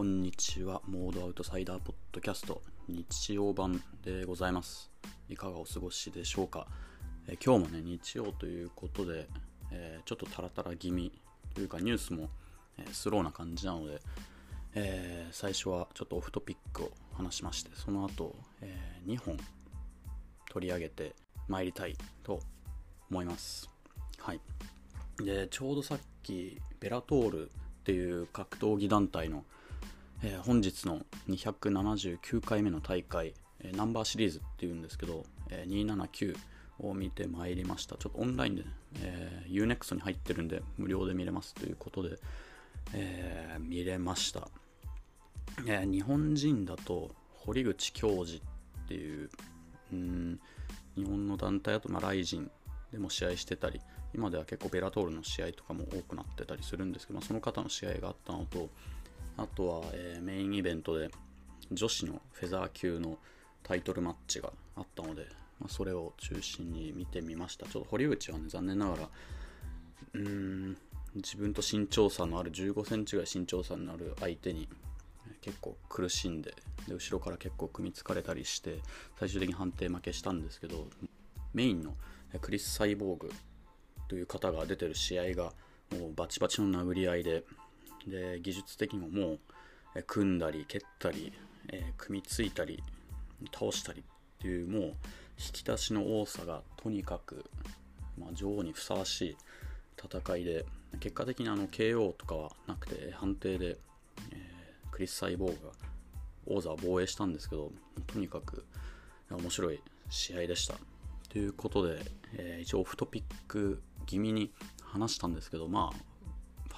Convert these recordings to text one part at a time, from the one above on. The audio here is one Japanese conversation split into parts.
こんにちは。モードアウトサイダーポッドキャスト日曜版でございます。いかがお過ごしでしょうか。え今日もね、日曜ということで、えー、ちょっとタラタラ気味というかニュースも、えー、スローな感じなので、えー、最初はちょっとオフトピックを話しまして、その後、え2本取り上げて参りたいと思います。はい。で、ちょうどさっき、ベラトールっていう格闘技団体の、えー、本日の279回目の大会、えー、ナンバーシリーズっていうんですけど、えー、279を見てまいりました。ちょっとオンラインで、えー、UNEXT に入ってるんで無料で見れますということで、え、見れました、え。日本人だと堀口教授っていう、うん日本の団体だと、まあ、ライジンでも試合してたり、今では結構ベラトールの試合とかも多くなってたりするんですけど、まあ、その方の試合があったのと、あとは、えー、メインイベントで女子のフェザー級のタイトルマッチがあったので、まあ、それを中心に見てみました。ちょっと堀内はね、残念ながら、うーん、自分と身長差のある15センチぐらい身長差のある相手に結構苦しんでで後ろから結構組みつかれたりして最終的に判定負けしたんですけどメインのクリス・サイボーグという方が出てる試合がもうバチバチの殴り合いでで技術的にももう組んだり蹴ったり、えー、組みついたり倒したりっていうもう引き出しの多さがとにかく、まあ、女王にふさわしい戦いで結果的にあの KO とかはなくて判定で、えー、クリス・サイボーグが王座を防衛したんですけどとにかく面白い試合でした。ということで、えー、一応オフトピック気味に話したんですけど、まあ、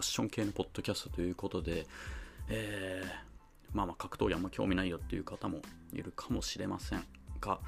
ァッション系のポッドキャストということで、えー、まあまあ格闘技あんま興味ないよっていう方もいるかもしれませんが、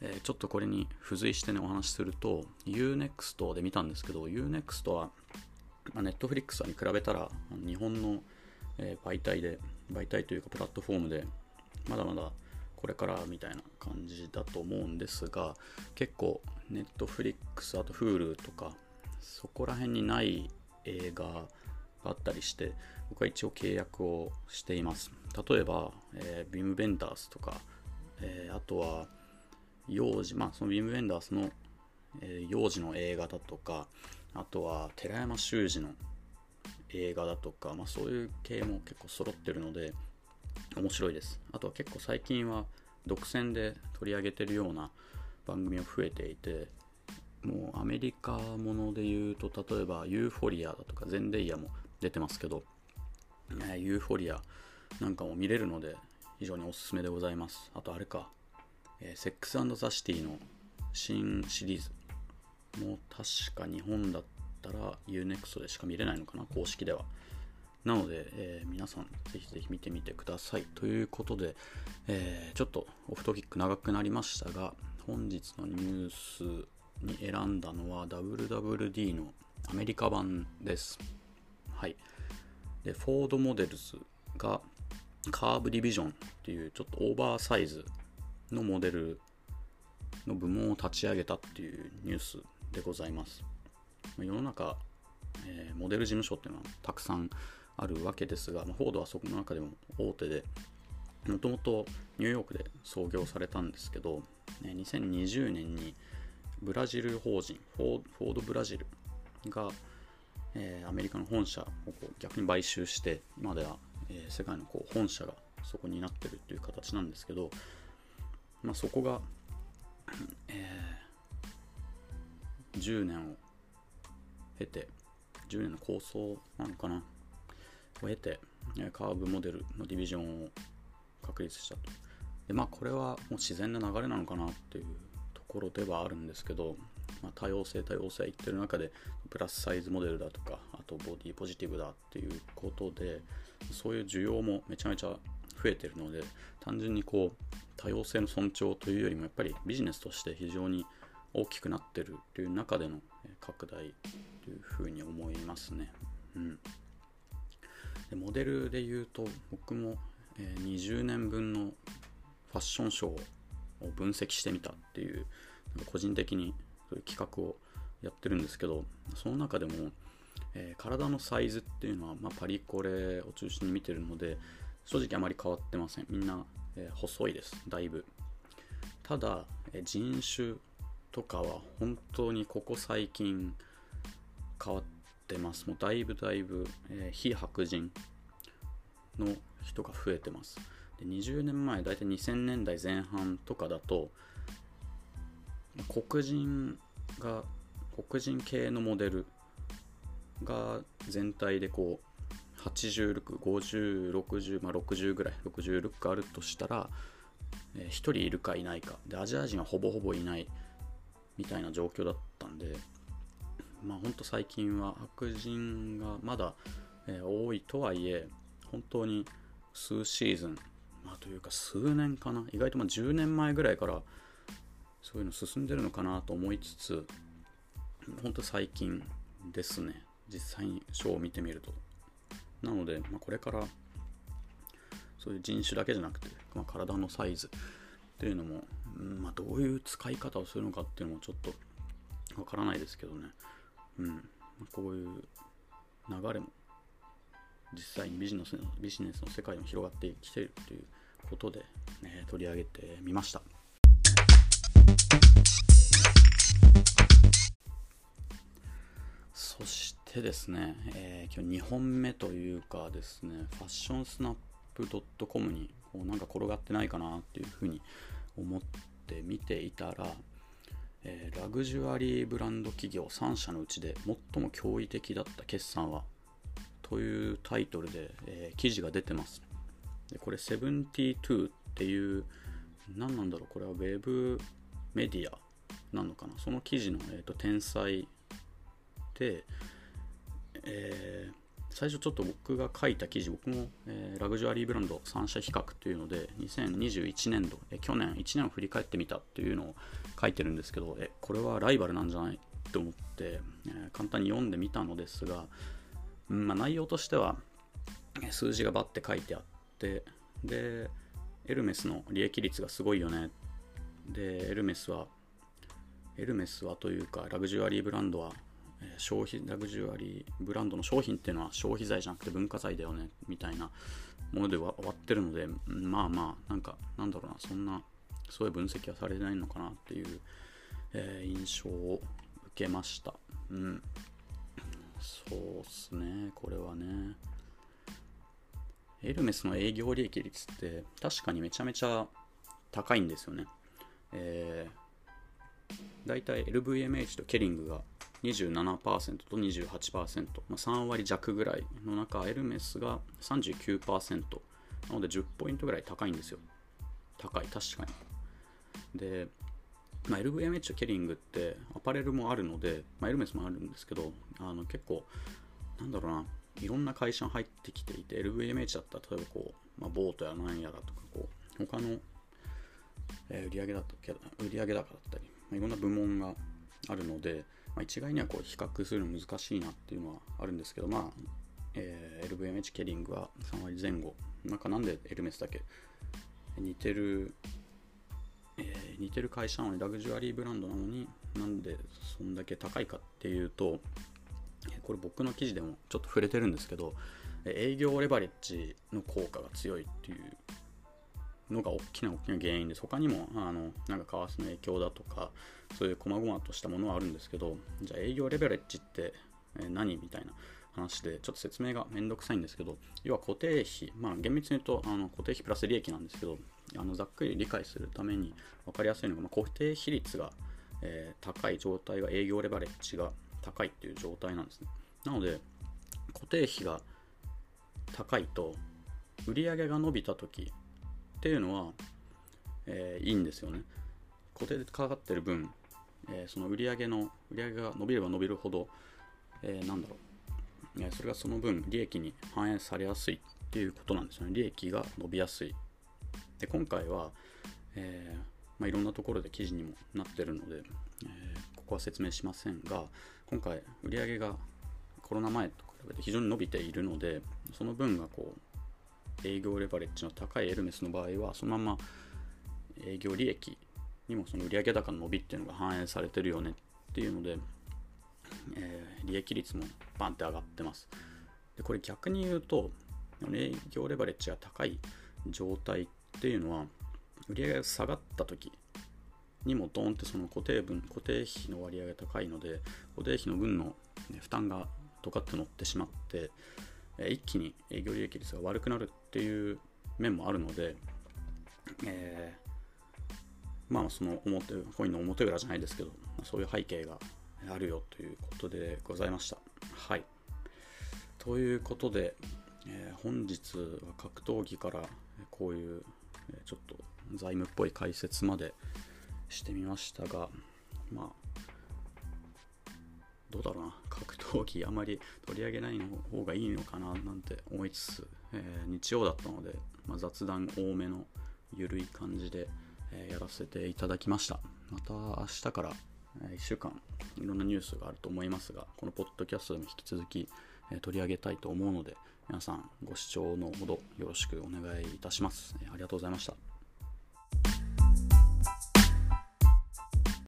えー、ちょっとこれに付随してねお話しすると UNEXT で見たんですけど UNEXT は、まあ、Netflix に比べたら日本の、えー、媒体で媒体というかプラットフォームでまだまだこれからみたいな感じだと思うんですが結構 Netflix あと Hulu とかそこら辺にない映画があったりして僕は一応契約をしています例えば、えー、ビム・ベンダースとか、えー、あとは幼児まあそのビーム・ベンダースの、えー、幼児の映画だとかあとは寺山修司の映画だとか、まあ、そういう系も結構揃ってるので面白いです。あとは結構最近は独占で取り上げてるような番組も増えていて、もうアメリカもので言うと、例えばユーフォリアだとかゼンデイヤも出てますけど、ね、ユーフォリアなんかも見れるので非常におすすめでございます。あとあれか、えー、セックスザ・シティの新シリーズも確か日本だったら UNEXT でしか見れないのかな、公式では。なので、えー、皆さんぜひぜひ見てみてください。ということで、えー、ちょっとオフトピック長くなりましたが、本日のニュースに選んだのは WWD のアメリカ版です。はい。で、フォードモデルズがカーブディビジョンっていうちょっとオーバーサイズのモデルの部門を立ち上げたっていうニュースでございます。世の中、えー、モデル事務所っていうのはたくさんあるわけですが、まあ、フォードはそこの中でも大手で、もともとニューヨークで創業されたんですけど、ね、2020年にブラジル法人フォードブラジルが、えー、アメリカの本社を逆に買収して今では、えー、世界のこう本社がそこになってるっていう形なんですけど、まあ、そこが、えー、10年を経て10年の構想なのかなを経て、カーブモデルのディビジョンを確立したと。でまあこれはもう自然な流れなのかなっていうところではあるんですけど、まあ、多様性多様性言ってる中でプラスサイズモデルだとかあとボディポジティブだっていうことでそういう需要もめちゃめちゃ増えてるので単純にこう多様性の尊重というよりもやっぱりビジネスとして非常に大きくなってるという中での拡大というふうに思いますね。うんでモデルで言うと僕も、20年分のファッションショーを分析してみたっていう個人的にそういう企画をやってるんですけどその中でも、えー、体のサイズっていうのは、まあ、パリコレを中心に見てるので正直あまり変わってません。みんな、えー、細いです。だいぶ。ただ、えー、人種とかは本当にここ最近変わってます。もうだいぶだいぶ、え、非白人の人が増えてます。で20年前、大体2000年代前半とかだと、黒人が、黒人系のモデルが全体でこう、80ルック、50、60、まあ、60ぐらい、60ルックあるとしたら、えー、1人いるかいないか。で、アジア人はほぼほぼいないみたいな状況だったんで、まあ、ほんと最近は白人がまだ、えー、多いとはいえ、本当に数シーズン、まあ、というか数年かな、意外とまあ10年前ぐらいからそういうの進んでるのかなと思いつつ、本当最近ですね、実際にショーを見てみると。なので、まあ、これからそういう人種だけじゃなくて、まあ、体のサイズっていうのも、まあ、どういう使い方をするのかっていうのもちょっとわからないですけどね、うん、こういう流れも実際にビジネスのビジネスの世界にも広がってきているということで、ね、取り上げてみました。そしてですね、えー、今日2本目というかですね、ファッションスナップ .com にこうなんか転がってないかなっていうふうに思って見ていたら、えー、ラグジュアリーブランド企業3社のうちで最も驚異的だった決算はというタイトルで、えー、記事が出てます。でこれ72っていう何なんだろうこれは Web メディアなのかな？その記事の、えーと、天才で、えー、最初ちょっと僕が書いた記事僕も、えー、ラグジュアリーブランド3社比較というので2021年度、え、去年1年を振り返ってみたっていうのを書いてるんですけどえこれはライバルなんじゃないって思って、え簡単に読んでみたのですがまあ、内容としては数字がバッて書いてあってでエルメスの利益率がすごいよね。でエルメスはエルメスはというかラグジュアリーブランドは消費ラグジュアリーブランドの商品っていうのは消費財じゃなくて文化財だよねみたいなもので終わってるのでまあまあなんかなんだろうなそんなそういう分析はされてないのかなっていう、えー、印象を受けましたうんそうっすね、これはね。エルメスの営業利益率って確かにめちゃめちゃ高いんですよね。えー、大体 LVMH とケリングが27%と28%、まあ、3割弱ぐらいの中、エルメスが39%なので10ポイントぐらい高いんですよ。高い、確かに。で、まあ、LVMH とケリングってアパレルもあるので、まあ、エルメスもあるんですけどあの結構なんだろうないろんな会社が入ってきていて LVMH だったら例えばこう、まあ、ボートや何やらとかこう他の、えー、売上だった売上高だったり、まあ、いろんな部門があるので、まあ、一概にはこう比較するの難しいなっていうのはあるんですけどまあ、えー、LVMH ケリングは3割前後。なんかなんでエルメスだけ？似てるえー、似てる会社なのにラグジュアリーブランドなのになんでそんだけ高いかっていうとこれ僕の記事でもちょっと触れてるんですけど営業レバレッジの効果が強いっていうのが大きな大きな原因で。他にもあのなんか為替の影響だとかそういう細々としたものはあるんですけどじゃあ営業レバレッジって何みたいな話でちょっと説明がめんどくさいんですけど要は固定費まあ厳密に言うとあの固定費プラス利益なんですけどあのざっくり理解するために分かりやすいのが、まあ、固定比率が、えー、高い状態が営業レバレッジが高いっていう状態なんですね。なので、固定費が高いと、売上が伸びた時っていうのは、えー、いいんですよね。固定でかかってる分、えー、その売上の、売上が伸びれば伸びるほど、えー、なんだろう、えそれがその分利益に反映されやすいっていうことなんですよね。利益が伸びやすいで今回は、えー、まあ、いろんなところで記事にもなってるので、えー、ここは説明しませんが今回売上がコロナ前と比べて非常に伸びているのでその分がこう営業レバレッジの高いエルメスの場合はそのまま営業利益にもその売上高の伸びっていうのが反映されてるよねっていうので、えー、利益率もバンって上がってます。でこれ逆に言うと営業レバレッジが高い状態っていうのは、売上が下がった時にもドーンってその固定分、固定費の割合が高いので、固定費の分の、ね、負担がドカッと乗ってしまって、一気に営業利益率が悪くなるっていう面もあるので、えー、まあその表コインの表裏じゃないですけどそういう背景があるよということでございました。はい。ということで、えー、本日は格闘技からこういうちょっと財務っぽい解説までしてみましたがまあどうだろうな、格闘技あまり取り上げないの方がいいのかななんて思いつつ、えー、日曜だったので、まあ、雑談多めの緩い感じで、えー、やらせていただきました。また明日から、え1週間いろんなニュースがあると思いますが、このポッドキャストでも引き続き、え、取り上げたいと思うので、皆さんご視聴のほどよろしくお願いいたします。えありがとうございました。